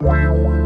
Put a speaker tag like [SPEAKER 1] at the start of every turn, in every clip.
[SPEAKER 1] Wow.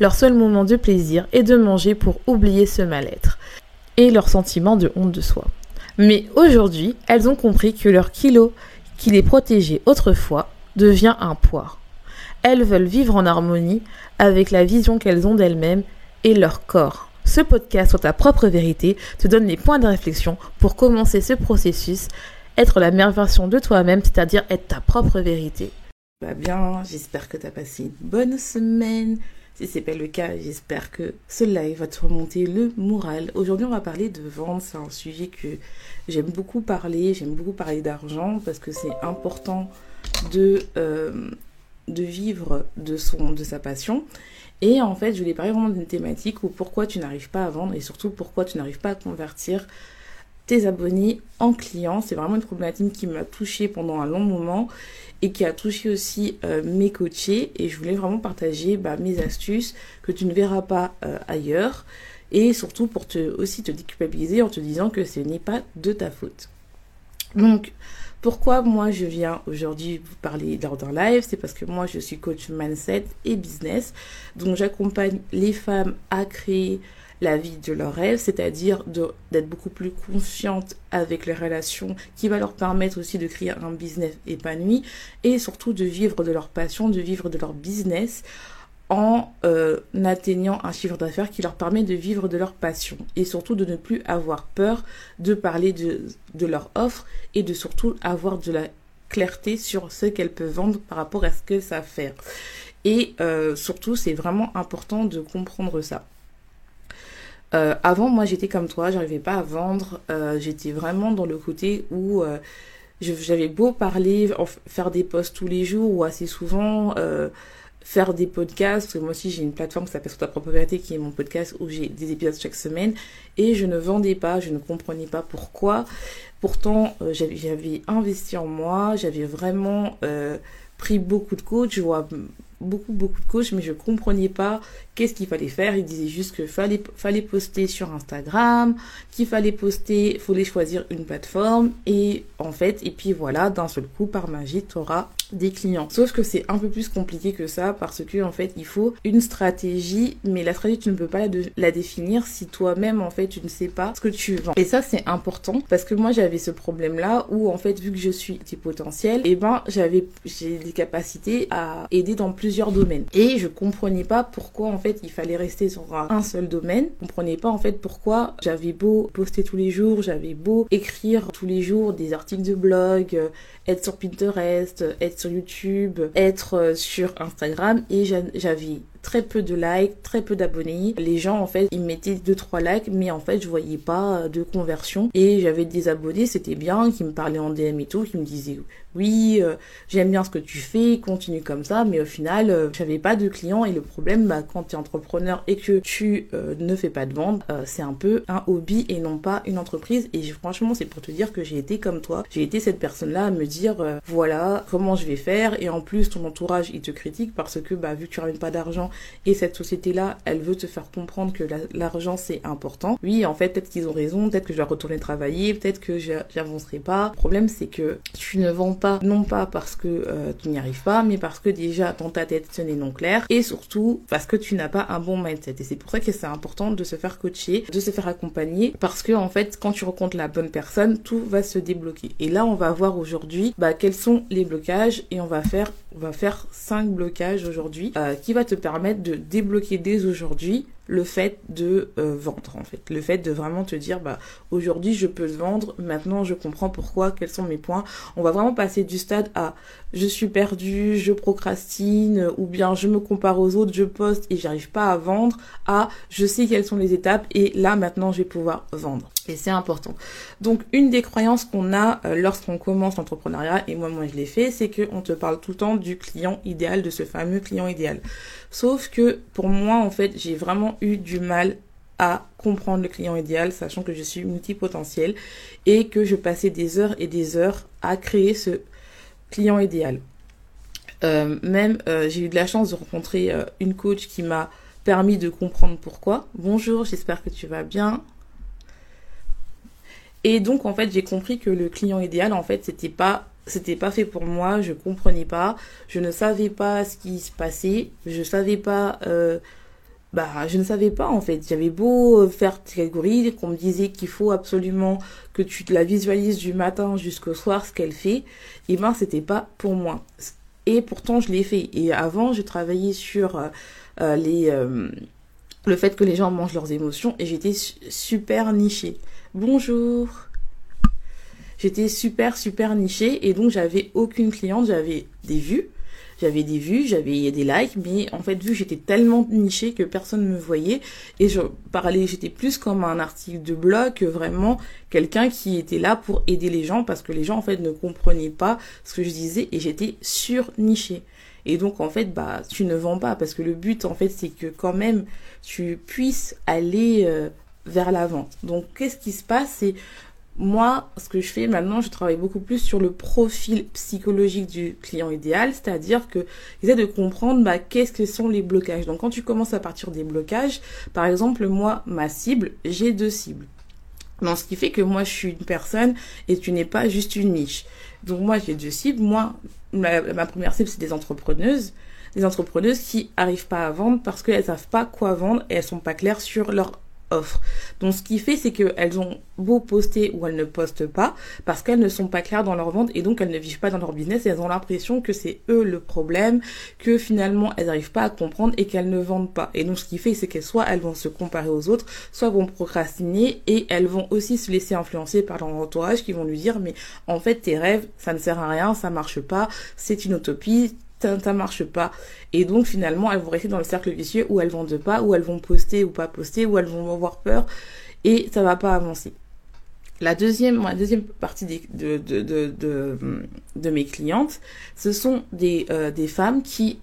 [SPEAKER 1] Leur seul moment de plaisir est de manger pour oublier ce mal-être et leur sentiment de honte de soi. Mais aujourd'hui, elles ont compris que leur kilo qui les protégeait autrefois devient un poids. Elles veulent vivre en harmonie avec la vision qu'elles ont d'elles-mêmes et leur corps. Ce podcast sur ta propre vérité te donne les points de réflexion pour commencer ce processus, être la meilleure version de toi-même, c'est-à-dire être ta propre vérité.
[SPEAKER 2] Bah bien, j'espère que tu as passé une bonne semaine, si c'est pas le cas, j'espère que ce live va te remonter le moral. Aujourd'hui, on va parler de vente. C'est un sujet que j'aime beaucoup parler. J'aime beaucoup parler d'argent parce que c'est important de, euh, de vivre de, son, de sa passion. Et en fait, je voulais parler vraiment d'une thématique où pourquoi tu n'arrives pas à vendre et surtout pourquoi tu n'arrives pas à convertir tes abonnés en clients. C'est vraiment une problématique qui m'a touchée pendant un long moment et qui a touché aussi euh, mes coachés et je voulais vraiment partager bah, mes astuces que tu ne verras pas euh, ailleurs et surtout pour te aussi te déculpabiliser en te disant que ce n'est pas de ta faute. Donc pourquoi moi je viens aujourd'hui vous parler lors d'un live? C'est parce que moi je suis coach mindset et business. Donc j'accompagne les femmes à créer la vie de leurs rêves, c'est-à-dire d'être beaucoup plus confiante avec les relations qui va leur permettre aussi de créer un business épanoui et surtout de vivre de leur passion, de vivre de leur business en euh, atteignant un chiffre d'affaires qui leur permet de vivre de leur passion et surtout de ne plus avoir peur de parler de, leur offre et de surtout avoir de la clarté sur ce qu'elles peuvent vendre par rapport à ce que ça fait. Et euh, surtout, c'est vraiment important de comprendre ça. Euh, avant, moi, j'étais comme toi, j'arrivais pas à vendre. Euh, j'étais vraiment dans le côté où euh, j'avais beau parler, faire des posts tous les jours ou assez souvent, faire des podcasts. Parce que moi aussi, j'ai une plateforme qui s'appelle Sur ta propre vérité, qui est mon podcast où j'ai des épisodes chaque semaine. Et je ne vendais pas, je ne comprenais pas pourquoi. Pourtant, j'avais investi en moi, j'avais vraiment pris beaucoup de coach, je vois beaucoup beaucoup de coachs mais je comprenais pas qu'est-ce qu'il fallait faire. Ils disaient juste que fallait fallait poster sur Instagram qu'il fallait poster fallait choisir une plateforme. Et en fait et puis voilà d'un seul coup par magie tu auras des clients sauf que c'est un peu plus compliqué que ça parce que en fait il faut une stratégie mais la stratégie tu ne peux pas la, définir si toi-même en fait tu ne sais pas ce que tu vends et ça c'est important parce que moi j'avais ce problème là où en fait vu que je suis potentiel et eh ben j'avais j'ai des capacités à aider dans plus domaines. Et je comprenais pas pourquoi en fait il fallait rester sur un seul domaine. Je comprenais pas en fait pourquoi j'avais beau poster tous les jours, j'avais beau écrire tous les jours des articles de blog, euh, être sur Pinterest, être sur YouTube, être euh, sur Instagram et j'avais très peu de likes, très peu d'abonnés. Les gens en fait, ils mettaient 2 3 likes mais en fait, je voyais pas de conversion et j'avais des abonnés, c'était bien qui me parlaient en DM et tout, qui me disaient oui, euh, j'aime bien ce que tu fais, continue comme ça, mais au final, euh, j'avais pas de clients et le problème, bah, quand tu es entrepreneur et que tu euh, ne fais pas de vente, c'est un peu un hobby et non pas une entreprise. Et franchement, c'est pour te dire que j'ai été comme toi, j'ai été cette personne-là à me dire, voilà, comment je vais faire, et en plus, ton entourage, il te critique parce que, bah, vu que tu ramènes pas d'argent et cette société-là, elle veut te faire comprendre que l'argent, c'est important. Oui, en fait, peut-être qu'ils ont raison, peut-être que je vais retourner travailler, peut-être que j'avancerai pas. Le problème, c'est que tu ne vends non pas parce que euh, tu n'y arrives pas, mais parce que déjà dans ta tête ce n'est non clair et surtout parce que tu n'as pas un bon mindset. Et c'est pour ça que c'est important de se faire coacher, de se faire accompagner parce que en fait quand tu rencontres la bonne personne, tout va se débloquer. Et là on va voir aujourd'hui bah, quels sont les blocages et on va faire on va faire cinq blocages aujourd'hui euh, qui va te permettre de débloquer dès aujourd'hui le fait de euh, vendre en fait, le fait de vraiment te dire bah aujourd'hui je peux vendre, maintenant je comprends pourquoi, quels sont mes points. On va vraiment passer du stade à je suis perdu, je procrastine ou bien je me compare aux autres, je poste et j'arrive pas à vendre à je sais quelles sont les étapes et là maintenant je vais pouvoir vendre. Et c'est important. Donc une des croyances qu'on a euh, lorsqu'on commence l'entrepreneuriat et moi moi je l'ai fait, c'est que on te parle tout le temps du client idéal, de ce fameux client idéal. Sauf que pour moi en fait, j'ai vraiment eu du mal à comprendre le client idéal, sachant que je suis multipotentiel et que je passais des heures et des heures à créer ce client idéal. Euh, même euh, j'ai eu de la chance de rencontrer une coach qui m'a permis de comprendre pourquoi. Bonjour, j'espère que tu vas bien. Et donc en fait j'ai compris que le client idéal en fait c'était pas c'était pas fait pour moi, je comprenais pas, je ne savais pas ce qui se passait, je savais pas bah je ne savais pas en fait. J'avais beau faire catégorie, qu'on me disait qu'il faut absolument que tu la visualises du matin jusqu'au soir ce qu'elle fait, et ben c'était pas pour moi. Et pourtant je l'ai fait. Et avant j'ai travaillé sur euh, euh, les euh, le fait que les gens mangent leurs émotions et j'étais super nichée. Bonjour. J'étais super super nichée et donc j'avais aucune cliente, j'avais des vues j'avais des vues, j'avais des likes, mais en fait, vu j'étais tellement nichée que personne ne me voyait, et je parlais, j'étais plus comme un article de blog que vraiment quelqu'un qui était là pour aider les gens, parce que les gens, en fait, ne comprenaient pas ce que je disais, et j'étais sur nichée. Et donc, en fait, bah, tu ne vends pas, parce que le but, en fait, c'est que quand même, tu puisses aller euh, vers la vente. Donc, qu'est-ce qui se passe? C'est moi, ce que je fais maintenant, je travaille beaucoup plus sur le profil psychologique du client idéal, c'est-à-dire que j'essaie de comprendre bah, qu'est-ce que sont les blocages. Donc quand tu commences à partir des blocages, par exemple, moi, ma cible, j'ai deux cibles. Donc ce qui fait que moi, je suis une personne et tu n'es pas juste une niche. Donc moi, j'ai deux cibles. Moi, ma, ma première cible, c'est des entrepreneuses des entrepreneuses qui arrivent pas à vendre parce qu'elles savent pas quoi vendre et elles sont pas claires sur leur Donc ce qui fait c'est qu'elles ont beau poster ou elles ne postent pas parce qu'elles ne sont pas claires dans leur vente et donc elles ne vivent pas dans leur business elles ont l'impression que c'est eux le problème, que finalement elles n'arrivent pas à comprendre et qu'elles ne vendent pas. Et donc ce qui fait c'est qu'elles soit elles vont se comparer aux autres, soit vont procrastiner et elles vont aussi se laisser influencer par leur entourage qui vont lui dire mais en fait tes rêves ça ne sert à rien, ça marche pas, c'est une utopie, ça, marche pas. Et donc finalement, elles vont rester dans le cercle vicieux où elles vendent pas, où elles vont poster ou pas poster, où elles vont avoir peur et ça va pas avancer. La deuxième, la deuxième partie de, mes clientes, ce sont des, euh, des femmes qui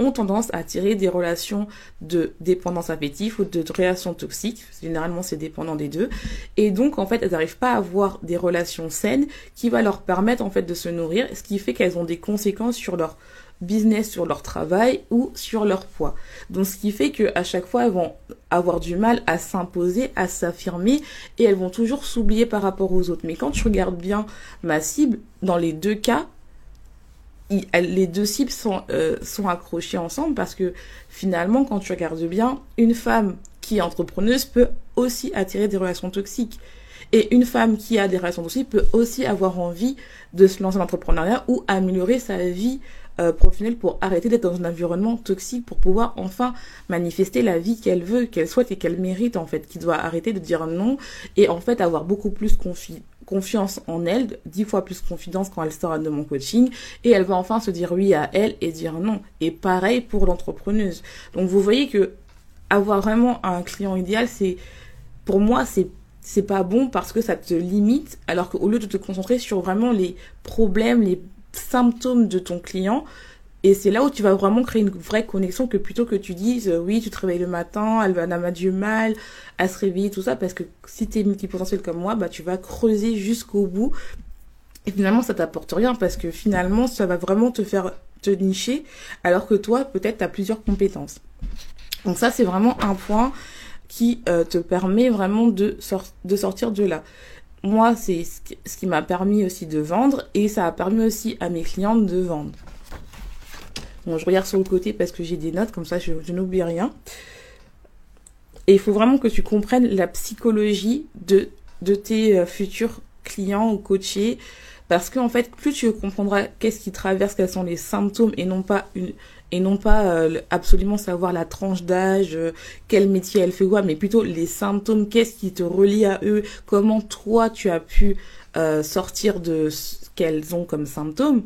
[SPEAKER 2] ont tendance à attirer des relations de dépendance affective ou de relations toxiques. Généralement, c'est dépendant des deux. Et donc, en fait, elles n'arrivent pas à avoir des relations saines qui va leur permettre, en fait, de se nourrir, ce qui fait qu'elles ont des conséquences sur leur business sur leur travail ou sur leur poids. Donc ce qui fait que à chaque fois elles vont avoir du mal à s'imposer, à s'affirmer et elles vont toujours s'oublier par rapport aux autres. Mais quand tu regardes bien ma cible, dans les deux cas, les deux cibles sont, euh, sont accrochées ensemble parce que finalement quand tu regardes bien, une femme qui est entrepreneuse peut aussi attirer des relations toxiques. Et une femme qui a des relations toxiques peut aussi avoir envie de se lancer dans l'entrepreneuriat ou améliorer sa vie euh, professionnelle pour arrêter d'être dans un environnement toxique pour pouvoir enfin manifester la vie qu'elle veut, qu'elle souhaite et qu'elle mérite en fait, qui doit arrêter de dire non et en fait avoir beaucoup plus confiance en elle, dix fois plus confiance quand elle sort de mon coaching et elle va enfin se dire oui à elle et dire non. Et pareil pour l'entrepreneuse. Donc vous voyez que avoir vraiment un client idéal, c'est pour moi c'est c'est pas bon parce que ça te limite alors qu'au lieu de te concentrer sur vraiment les problèmes, les symptômes de ton client. Et c'est là où tu vas vraiment créer une vraie connexion que plutôt que tu dises euh, oui, tu te réveilles le matin, elle va avoir du mal à se réveiller, tout ça, parce que si tu es multipotentiel comme moi, bah tu vas creuser jusqu'au bout. Et finalement, ça t'apporte rien parce que finalement, ça va vraiment te faire te nicher, alors que toi, peut-être, tu as plusieurs compétences. Donc ça, c'est vraiment un point qui euh, te permet vraiment de sortir de là moi, c'est ce qui m'a permis aussi de vendre et ça a permis aussi à mes clientes de vendre. Bon, je regarde sur le côté parce que j'ai des notes, comme ça je, n'oublie rien. Et il faut vraiment que tu comprennes la psychologie de, de tes euh, futurs clients ou coachés. Parce qu'en fait, plus tu comprendras qu'est-ce qui traverse, quels sont les symptômes et non pas une, et non pas absolument savoir la tranche d'âge, quel métier elle fait quoi, mais plutôt les symptômes, qu'est-ce qui te relie à eux, comment toi tu as pu sortir de ce qu'elles ont comme symptômes,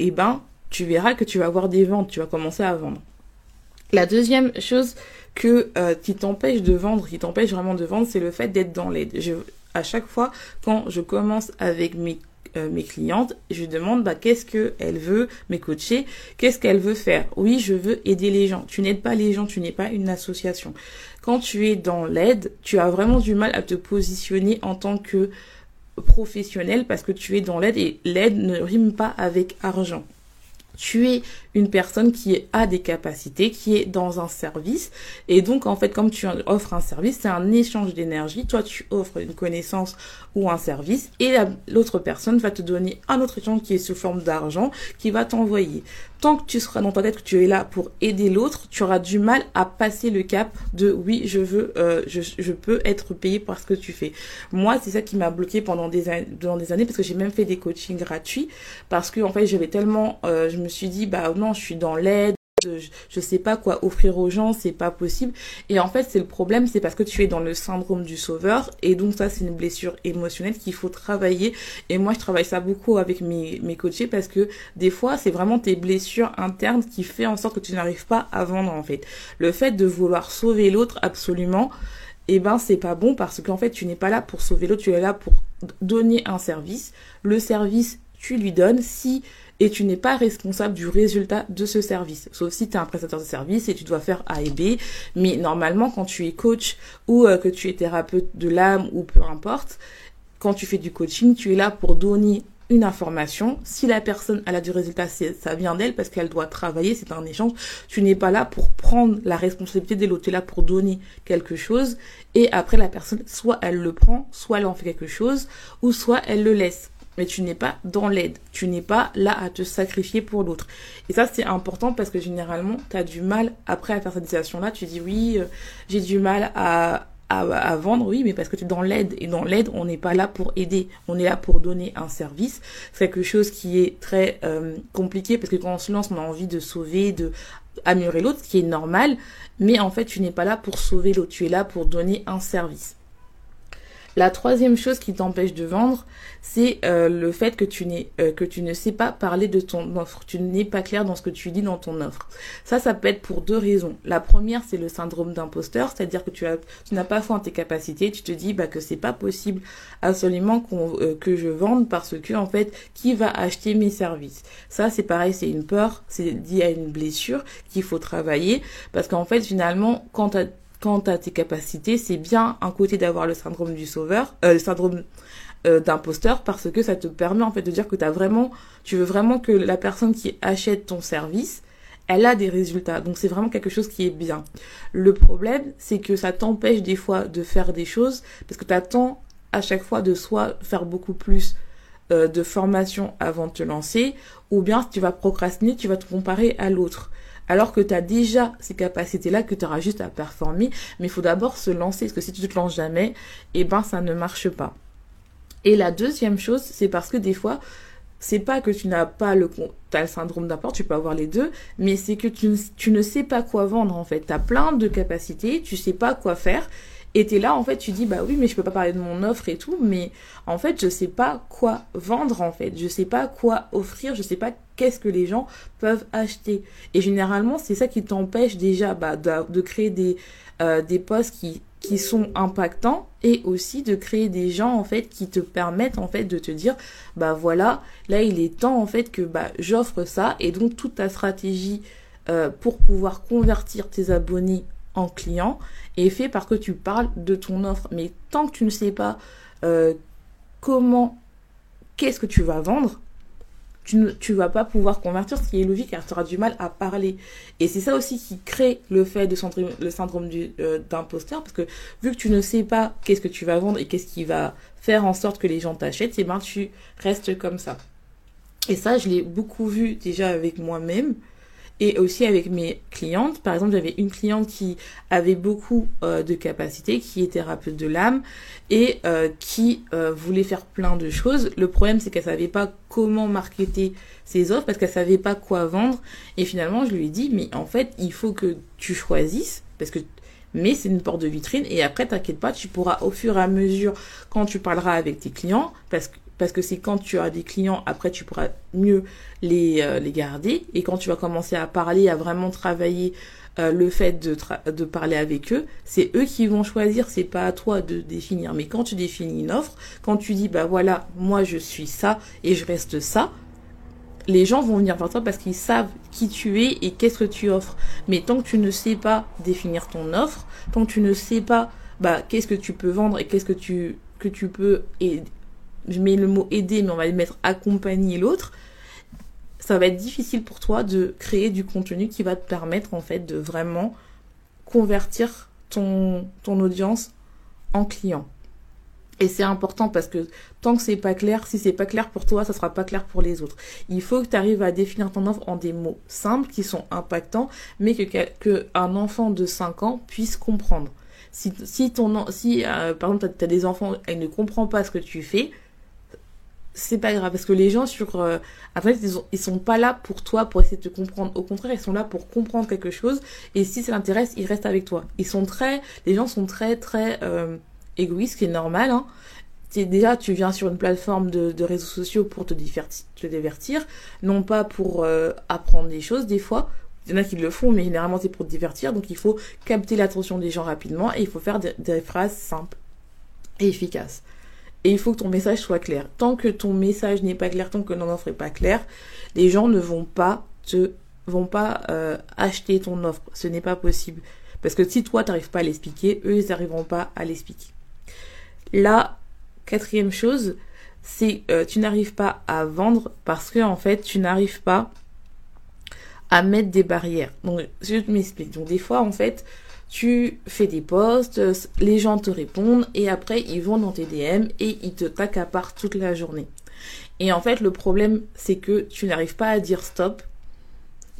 [SPEAKER 2] eh ben tu verras que tu vas avoir des ventes, tu vas commencer à vendre. La deuxième chose que euh, qui t'empêche de vendre, qui t'empêche vraiment de vendre, c'est le fait d'être dans l'aide. à chaque fois, quand je commence avec mes euh, mes clientes, je demande bah, qu'est-ce qu'elle veut mes coacher, qu'est-ce qu'elle veut faire. Oui, je veux aider les gens. Tu n'aides pas les gens, tu n'es pas une association. Quand tu es dans l'aide, tu as vraiment du mal à te positionner en tant que professionnel parce que tu es dans l'aide et l'aide ne rime pas avec argent tu es une personne qui a des capacités, qui est dans un service. Et donc, en fait, comme tu offres un service, c'est un échange d'énergie. Toi, tu offres une connaissance ou un service et l'autre personne va te donner un autre échange qui est sous forme d'argent qui va t'envoyer. Tant que tu seras dans ta tête que tu es là pour aider l'autre, tu auras du mal à passer le cap de oui, je veux, euh, je, je, peux être payé par ce que tu fais. Moi, c'est ça qui m'a bloqué pendant des, pendant des années parce que j'ai même fait des coachings gratuits parce que en fait, j'avais tellement, euh, je me suis dit bah je suis dans l'aide je, sais pas quoi offrir aux gens, c'est pas possible. Et en fait, c'est le problème, c'est parce que tu es dans le syndrome du sauveur. Et donc ça, c'est une blessure émotionnelle qu'il faut travailler. Et moi, je travaille ça beaucoup avec mes, mes coachés parce que des fois, c'est vraiment tes blessures internes qui fait en sorte que tu n'arrives pas à vendre, en fait. Le fait de vouloir sauver l'autre absolument, eh ben, c'est pas bon parce qu'en fait, tu n'es pas là pour sauver l'autre, tu es là pour donner un service. Le service, tu lui donnes. Si et tu n'es pas responsable du résultat de ce service. Sauf si tu es un prestataire de service et tu dois faire A et B. Mais normalement, quand tu es coach ou euh, que tu es thérapeute de l'âme ou peu importe, quand tu fais du coaching, tu es là pour donner une information. Si la personne a du résultat, ça vient d'elle parce qu'elle doit travailler, c'est un échange. Tu n'es pas là pour prendre la responsabilité de l'autre, tu es là pour donner quelque chose et après la personne, soit elle le prend, soit elle en fait quelque chose, ou soit elle le laisse mais tu n'es pas dans l'aide. Tu n'es pas là à te sacrifier pour l'autre. Et ça, c'est important parce que généralement, tu as du mal, après à faire cette situation-là, tu dis oui, euh, j'ai du mal à, à, vendre, oui, mais parce que tu es dans l'aide. Et dans l'aide, on n'est pas là pour aider. On est là pour donner un service. C'est quelque chose qui est très euh, compliqué parce que quand on se lance, on a envie de sauver, de améliorer l'autre, ce qui est normal. Mais en fait, tu n'es pas là pour sauver l'autre. Tu es là pour donner un service. La troisième chose qui t'empêche de vendre, c'est euh, le fait que tu, n'es, euh, que tu ne sais pas parler de ton offre. Tu n'es pas clair dans ce que tu dis dans ton offre. Ça, ça peut être pour deux raisons. La première, c'est le syndrome d'imposteur, c'est-à-dire que tu, as, tu n'as pas foi en tes capacités. Tu te dis bah, que c'est pas possible absolument euh, que je vende parce que en fait, qui va acheter mes services? Ça, c'est pareil, c'est une peur, c'est lié à une blessure qu'il faut travailler parce qu'en fait, finalement, quand tu quant à tes capacités, c'est bien un côté d'avoir le syndrome du sauveur, euh, le syndrome euh, d'imposteur parce que ça te permet en fait de dire que as vraiment, tu veux vraiment que la personne qui achète ton service, elle a des résultats. Donc c'est vraiment quelque chose qui est bien. Le problème, c'est que ça t'empêche des fois de faire des choses parce que tu attends à chaque fois de soit faire beaucoup plus euh, de formation avant de te lancer, ou bien si tu vas procrastiner, tu vas te comparer à l'autre alors que tu as déjà ces capacités-là que tu auras juste à performer, mais il faut d'abord se lancer, parce que si tu te lances jamais, eh ben ça ne marche pas. Et la deuxième chose, c'est parce que des fois, c'est pas que tu n'as pas le, as syndrome d'apport, tu peux avoir les deux, mais c'est que tu, tu ne sais pas quoi vendre en fait. Tu as plein de capacités, tu sais pas quoi faire, et t'es là, en fait, tu dis, bah oui, mais je peux pas parler de mon offre et tout, mais en fait, je sais pas quoi vendre, en fait. Je sais pas quoi offrir, je sais pas qu'est-ce que les gens peuvent acheter. Et généralement, c'est ça qui t'empêche déjà bah, de, créer des, euh, posts qui, qui sont impactants et aussi de créer des gens, en fait, qui te permettent, en fait, de te dire, bah voilà, là, il est temps, en fait, que bah, j'offre ça. Et donc, toute ta stratégie euh, pour pouvoir convertir tes abonnés en client est fait parce que tu parles de ton offre. Mais tant que tu ne sais pas euh, comment, qu'est-ce que tu vas vendre, tu ne tu vas pas pouvoir convertir, ce qui est logique car tu auras du mal à parler. Et c'est ça aussi qui crée le fait de le syndrome euh, d'imposteur parce que vu que tu ne sais pas qu'est-ce que tu vas vendre et qu'est-ce qui va faire en sorte que les gens t'achètent, c'est ben tu restes comme ça. Et ça, je l'ai beaucoup vu déjà avec moi-même. Et aussi avec mes clientes. Par exemple, j'avais une cliente qui avait beaucoup euh, de capacités, qui est thérapeute de l'âme et euh, qui euh, voulait faire plein de choses. Le problème, c'est qu'elle savait pas comment marketer ses offres parce qu'elle savait pas quoi vendre. Et finalement, je lui ai dit, mais en fait, il faut que tu choisisses parce que mais c'est une porte de vitrine et après t'inquiète pas tu pourras au fur et à mesure quand tu parleras avec tes clients parce que parce que c'est quand tu as des clients, après tu pourras mieux les, euh, les garder. Et quand tu vas commencer à parler, à vraiment travailler euh, le fait de, parler avec eux, c'est eux qui vont choisir, c'est pas à toi de définir. Mais quand tu définis une offre, quand tu dis, bah voilà, moi je suis ça et je reste ça, les gens vont venir vers toi parce qu'ils savent qui tu es et qu'est-ce que tu offres. Mais tant que tu ne sais pas définir ton offre, tant que tu ne sais pas bah qu'est-ce que tu peux vendre et qu'est-ce que tu que tu peux je mets le mot aider, mais on va le mettre accompagner l'autre, ça va être difficile pour toi de créer du contenu qui va te permettre en fait de vraiment convertir ton, ton audience en client. Et c'est important parce que tant que c'est pas clair, si c'est pas clair pour toi, ça sera pas clair pour les autres. Il faut que tu arrives à définir ton offre en des mots simples qui sont impactants, mais que, que un enfant de 5 ans puisse comprendre. Si, si ton si euh, par exemple tu as des enfants, elle ne comprend pas ce que tu fais, c'est pas grave parce que les gens sur euh, après ils, ils sont pas là pour toi pour essayer de te comprendre. Au contraire ils sont là pour comprendre quelque chose et si ça l'intéresse ils restent avec toi. Ils sont très les gens sont très très euh, égoïstes ce qui est normal hein. Déjà tu viens sur une plateforme de, de réseaux sociaux pour te divertir, te divertir non pas pour euh, apprendre des choses des fois. Il y en a qui le font mais généralement c'est pour te divertir donc il faut capter l'attention des gens rapidement et il faut faire des phrases simples et efficaces et il faut que ton message soit clair. Tant que ton message n'est pas clair, tant que ton offre n'est pas claire, les gens ne vont pas te vont pas euh, acheter ton offre. Ce n'est pas possible. Parce que si toi, tu n'arrives pas à l'expliquer, eux, ils n'arriveront pas à l'expliquer. La quatrième chose, c'est euh, tu n'arrives pas à vendre parce que en fait, tu n'arrives pas à mettre des barrières. Donc, je m'explique. Donc, des fois, en fait, tu fais des posts, les gens te répondent et après ils vont dans tes DM et ils te t'accaparent toute la journée. Et en fait, le problème, c'est que tu n'arrives pas à dire stop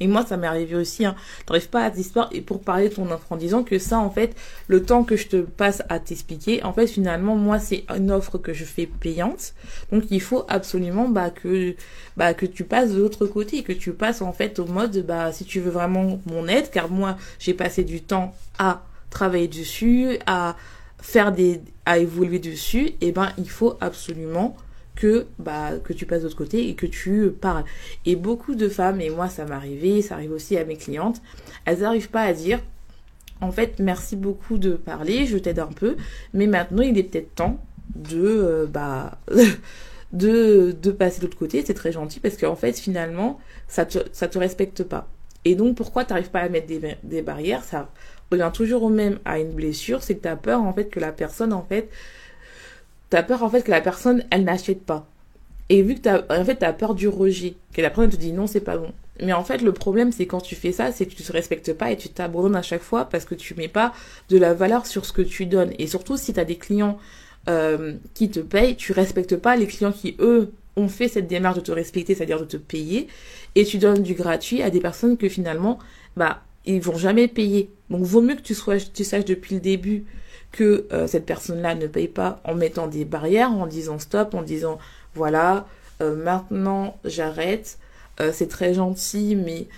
[SPEAKER 2] et moi, ça m'est arrivé aussi. Hein. T'arrives pas à t'expliquer et pour parler de ton offre en disant que ça, en fait, le temps que je te passe à t'expliquer, en fait, finalement, moi, c'est une offre que je fais payante. Donc, il faut absolument bah que bah que tu passes de l'autre côté, que tu passes en fait au mode bah si tu veux vraiment mon aide, car moi, j'ai passé du temps à travailler dessus, à faire des à évoluer dessus, et eh ben il faut absolument que bah que tu passes de l'autre côté et que tu parles. Et beaucoup de femmes, et moi ça m'arrivait, ça arrive aussi à mes clientes, elles n'arrivent pas à dire en fait merci beaucoup de parler, je t'aide un peu, mais maintenant il est peut-être temps de euh, bah de, de passer de l'autre côté, c'est très gentil parce qu'en fait finalement ça te, ça te respecte pas. Et donc pourquoi tu n'arrives pas à mettre des, des barrières? Ça revient toujours au même à une blessure, c'est que tu as peur en fait que la personne en fait T'as peur en fait que la personne, elle n'achète pas. Et vu que t'as, en peur du rejet, que la personne te dit non, c'est pas bon. Mais en fait, le problème, c'est quand tu fais ça, c'est que tu te respectes pas et tu t'abandonnes à chaque fois parce que tu mets pas de la valeur sur ce que tu donnes. Et surtout, si t'as des clients euh, qui te payent, tu respectes pas les clients qui, eux, ont fait cette démarche de te respecter, c'est-à-dire de te payer, et tu donnes du gratuit à des personnes que finalement, bah, ils vont jamais payer. Donc, vaut mieux que tu sois, tu saches depuis le début que euh, cette personne-là ne paye pas en mettant des barrières, en disant stop, en disant voilà, euh, maintenant j'arrête, euh, c'est très gentil, mais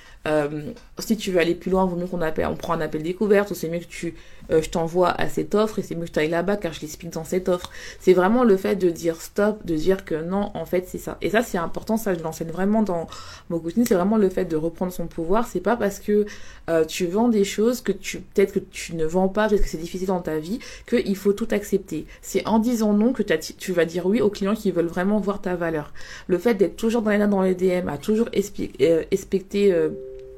[SPEAKER 2] si tu veux aller plus loin, vaut mieux qu'on appelle, on prend un appel découverte, ou c'est mieux que tu je t'envoie à cette offre et c'est mieux que tu ailles là-bas car je l'explique dans cette offre. C'est vraiment le fait de dire stop, de dire que non, en fait, c'est ça. Et ça, c'est important, ça, je l'enseigne vraiment dans mon coaching, c'est vraiment le fait de reprendre son pouvoir. C'est pas parce que euh, tu vends des choses que tu, peut-être que tu ne vends pas, peut-être que c'est difficile dans ta vie, qu'il faut tout accepter. C'est en disant non que tu vas dire oui aux clients qui veulent vraiment voir ta valeur. Le fait d'être toujours dans les dans les DM, à toujours euh,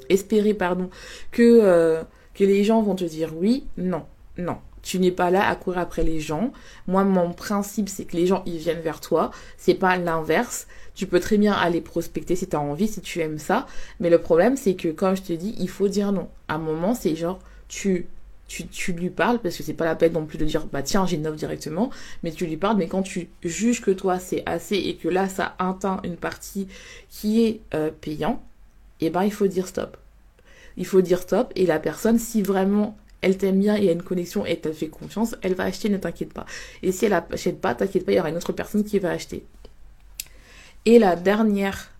[SPEAKER 2] espérer, pardon, que que les gens vont te dire oui, non, non. Tu n'es pas là à courir après les gens. Moi, mon principe, c'est que les gens, ils viennent vers toi. C'est pas l'inverse. Tu peux très bien aller prospecter si tu as envie, si tu aimes ça. Mais le problème, c'est que, comme je te dis, il faut dire non. À un moment, c'est genre, tu tu, lui parles parce que c'est pas la peine non plus de dire bah tiens j'ai une offre directement mais tu lui parles mais quand tu juges que toi c'est assez et que là ça atteint une partie qui est euh, payant et eh ben il faut dire stop il faut dire stop. Et la personne, si vraiment elle t'aime bien et a une connexion et elle fait confiance, elle va acheter, ne t'inquiète pas. Et si elle n'achète pas, t'inquiète pas, il y aura une autre personne qui va acheter. Et la dernière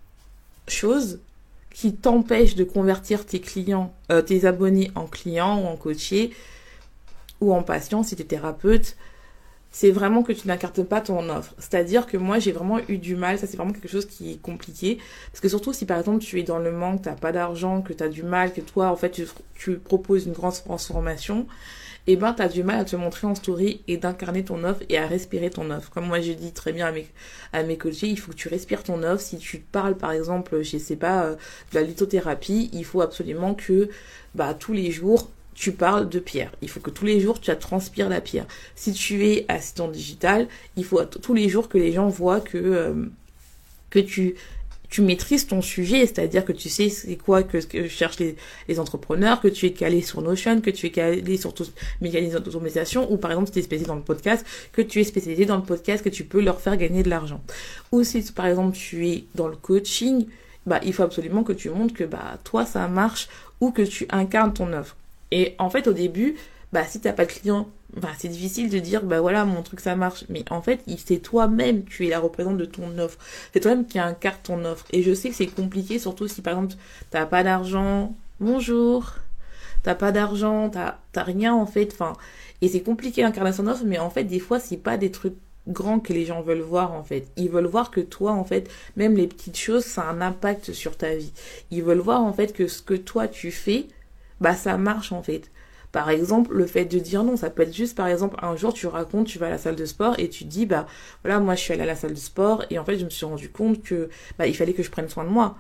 [SPEAKER 2] chose qui t'empêche de convertir tes clients, euh, tes abonnés en clients ou en coachés ou en patients si tu es thérapeute, c'est vraiment que tu n'incarnes pas ton offre. C'est-à-dire que moi, j'ai vraiment eu du mal, ça c'est vraiment quelque chose qui est compliqué. Parce que surtout si par exemple tu es dans le manque, tu n'as pas d'argent, que tu as du mal, que toi en fait tu, proposes une grande transformation, eh ben tu as du mal à te montrer en story et d'incarner ton offre et à respirer ton offre. Comme moi je dis très bien à mes, à mes coachés, il faut que tu respires ton offre. Si tu parles par exemple, je sais pas, euh, de la lithothérapie, il faut absolument que bah tous les jours tu parles de pierre. Il faut que tous les jours, tu transpires la pierre. Si tu es assistant digital, il faut tous les jours que les gens voient que, euh, que tu, tu maîtrises ton sujet, c'est-à-dire que tu sais c'est quoi que, cherchent les, les, entrepreneurs, que tu es calé sur Notion, que tu es calé sur tout mécanisme d'automatisation, ou par exemple si tu es spécialisé dans le podcast, que tu es spécialisé dans le podcast, que tu peux leur faire gagner de l'argent. Ou si par exemple tu es dans le coaching, bah il faut absolument que tu montres que bah toi ça marche ou que tu incarnes ton offre. Et en fait, au début, bah, si t'as pas de client, bah, c'est difficile de dire, bah voilà, mon truc ça marche. Mais en fait, c'est toi-même, tu es la représentante de ton offre. C'est toi-même qui incarne ton offre. Et je sais que c'est compliqué, surtout si par exemple, t'as pas d'argent. Bonjour. T'as pas d'argent, t'as, rien en fait. Et c'est compliqué d'incarner son offre, mais en fait, des fois, c'est pas des trucs grands que les gens veulent voir en fait. Ils veulent voir que toi en fait, même les petites choses, ça a un impact sur ta vie. Ils veulent voir en fait que ce que toi tu fais, bah ça marche en fait. Par exemple, le fait de dire non, ça peut être juste par exemple un jour tu racontes, tu vas à la salle de sport et tu dis bah voilà, moi je suis allée à la salle de sport et en fait je me suis rendu compte que bah il fallait que je prenne soin de moi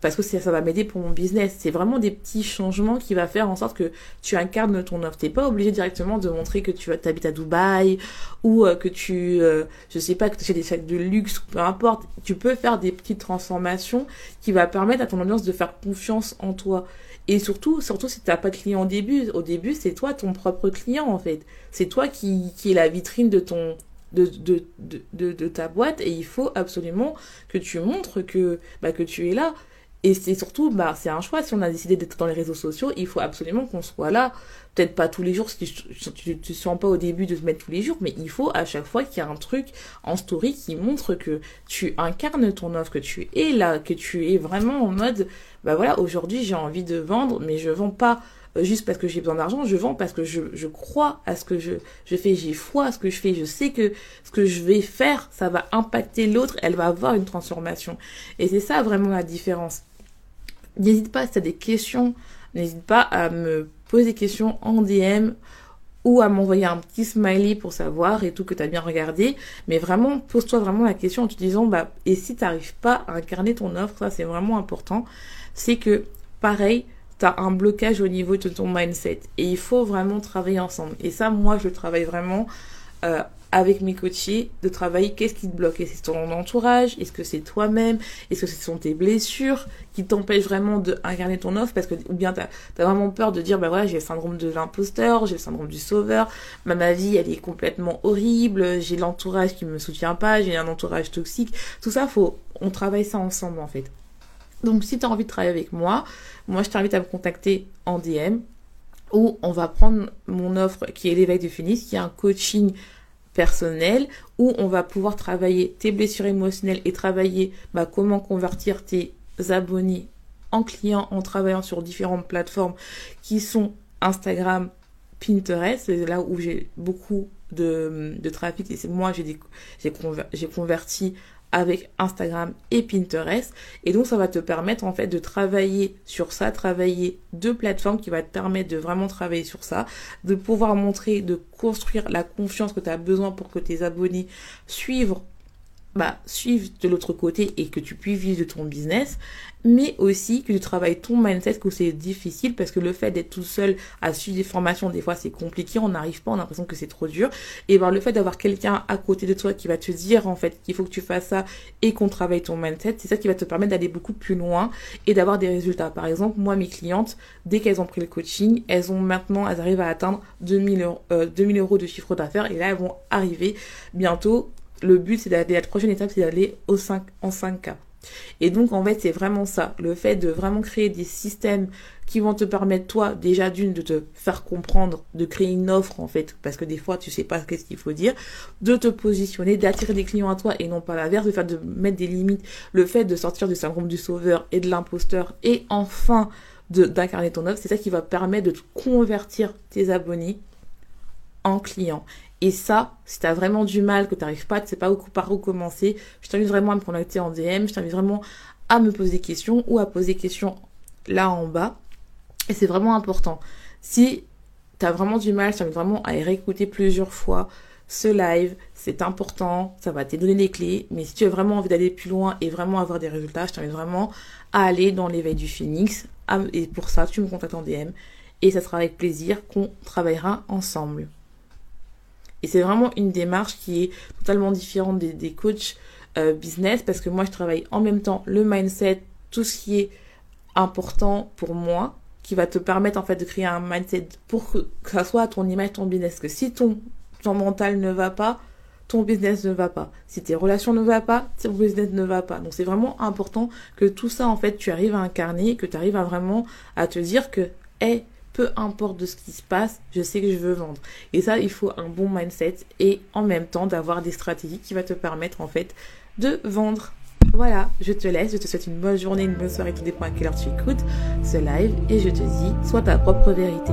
[SPEAKER 2] parce que ça, ça va m'aider pour mon business. C'est vraiment des petits changements qui va faire en sorte que tu incarnes ton offre. T'es pas obligé directement de montrer que tu habites à Dubaï ou euh, que tu, euh, je sais pas, que tu fais des sacs de luxe, peu importe. Tu peux faire des petites transformations qui va permettre à ton audience de faire confiance en toi. Et surtout, surtout si tu n'as pas de client au début, au début, c'est toi ton propre client en fait. C'est toi qui, qui la vitrine de ton de, de, de, de, ta boîte et il faut absolument que tu montres que, bah, que tu es là. Et c'est surtout, bah, c'est un choix. Si on a décidé d'être dans les réseaux sociaux, il faut absolument qu'on soit là. Peut-être pas tous les jours, si tu ne sens pas au début de te mettre tous les jours, mais il faut à chaque fois qu'il y a un truc en story qui montre que tu incarnes ton offre, que tu es là, que tu es vraiment en mode, bah voilà, aujourd'hui j'ai envie de vendre, mais je vends pas euh, juste parce que j'ai besoin d'argent, je vends parce que je, je crois à ce que je, je fais, j'ai foi à ce que je fais, je sais que ce que je vais faire, ça va impacter l'autre, elle va avoir une transformation. Et c'est ça vraiment la différence. N'hésite pas si tu as des questions, n'hésite pas à me poser des questions en DM ou à m'envoyer un petit smiley pour savoir et tout que tu as bien regardé. Mais vraiment, pose-toi vraiment la question en te disant, bah, et si tu n'arrives pas à incarner ton offre, ça c'est vraiment important, c'est que, pareil, tu as un blocage au niveau de ton mindset. Et il faut vraiment travailler ensemble. Et ça, moi, je travaille vraiment euh, avec mes coachés de travailler. Qu'est-ce qui te bloque? Est-ce que c'est ton entourage? Est-ce que c'est toi-même? Est-ce que ce sont tes blessures qui t'empêchent vraiment d'incarner ton offre? Parce que, ou bien t'as as vraiment peur de dire, bah voilà, j'ai le syndrome de l'imposteur, j'ai le syndrome du sauveur, ma, ma vie, elle est complètement horrible, j'ai l'entourage qui me soutient pas, j'ai un entourage toxique. Tout ça, faut, on travaille ça ensemble, en fait. Donc, si tu as envie de travailler avec moi, moi, je t'invite à me contacter en DM où on va prendre mon offre qui est l'éveil de Phoenix, qui est un coaching personnel où on va pouvoir travailler tes blessures émotionnelles et travailler bah, comment convertir tes abonnés en clients en travaillant sur différentes plateformes qui sont Instagram, Pinterest, c'est là où j'ai beaucoup de, de trafic et c'est moi j'ai converti avec Instagram et Pinterest. Et donc ça va te permettre en fait de travailler sur ça, travailler deux plateformes qui va te permettre de vraiment travailler sur ça, de pouvoir montrer, de construire la confiance que tu as besoin pour que tes abonnés suivent bah, de l'autre côté et que tu puisses vivre de ton business, mais aussi que tu travailles ton mindset, que c'est difficile parce que le fait d'être tout seul à suivre des formations, des fois c'est compliqué, on n'arrive pas, on a l'impression que c'est trop dur. Et ben le fait d'avoir quelqu'un à côté de toi qui va te dire en fait qu'il faut que tu fasses ça et qu'on travaille ton mindset, c'est ça qui va te permettre d'aller beaucoup plus loin et d'avoir des résultats. Par exemple, moi mes clientes, dès qu'elles ont pris le coaching, elles ont maintenant, elles arrivent à atteindre 2000 euros, euh, 2000 euros de chiffre d'affaires et là elles vont arriver bientôt le but, c'est d'aller, la prochaine étape, c'est d'aller au 5, en 5K. Et donc, en fait, c'est vraiment ça. Le fait de vraiment créer des systèmes qui vont te permettre, toi, déjà d'une, de te faire comprendre, de créer une offre, en fait, parce que des fois, tu sais pas qu'est-ce qu'il faut dire, de te positionner, d'attirer des clients à toi et non pas l'inverse, de faire de mettre des limites, le fait de sortir du syndrome du sauveur et de l'imposteur et enfin d'incarner ton offre, c'est ça qui va permettre de convertir tes abonnés en clients. Et ça, si tu as vraiment du mal, que tu n'arrives pas, tu sais pas par où commencer, je t'invite vraiment à me contacter en DM, je t'invite vraiment à me poser des questions ou à poser des questions là en bas. Et c'est vraiment important. Si tu as vraiment du mal, je t'invite vraiment à réécouter plusieurs fois ce live. C'est important, ça va te donner les clés. Mais si tu as vraiment envie d'aller plus loin et vraiment avoir des résultats, je t'invite vraiment à aller dans l'éveil du phoenix. Et pour ça, tu me contactes en DM. Et ça sera avec plaisir qu'on travaillera ensemble. Et c'est vraiment une démarche qui est totalement différente des, coachs euh, business parce que moi, je travaille en même temps le mindset, tout ce qui est important pour moi, qui va te permettre en fait de créer un mindset pour que, ça soit ton image, ton business. Que si ton, mental ne va pas, ton business ne va pas. Si tes relations ne vont pas, ton business ne va pas. Donc c'est vraiment important que tout ça en fait tu arrives à incarner, que tu arrives vraiment à te dire que, hé, peu importe de ce qui se passe, je sais que je veux vendre. Et ça, il faut un bon mindset et en même temps d'avoir des stratégies qui vont te permettre en fait de vendre. Voilà, je te laisse, je te souhaite une bonne journée, une bonne soirée, tout dépend à quelle heure tu écoutes ce live et je te dis, sois ta propre vérité.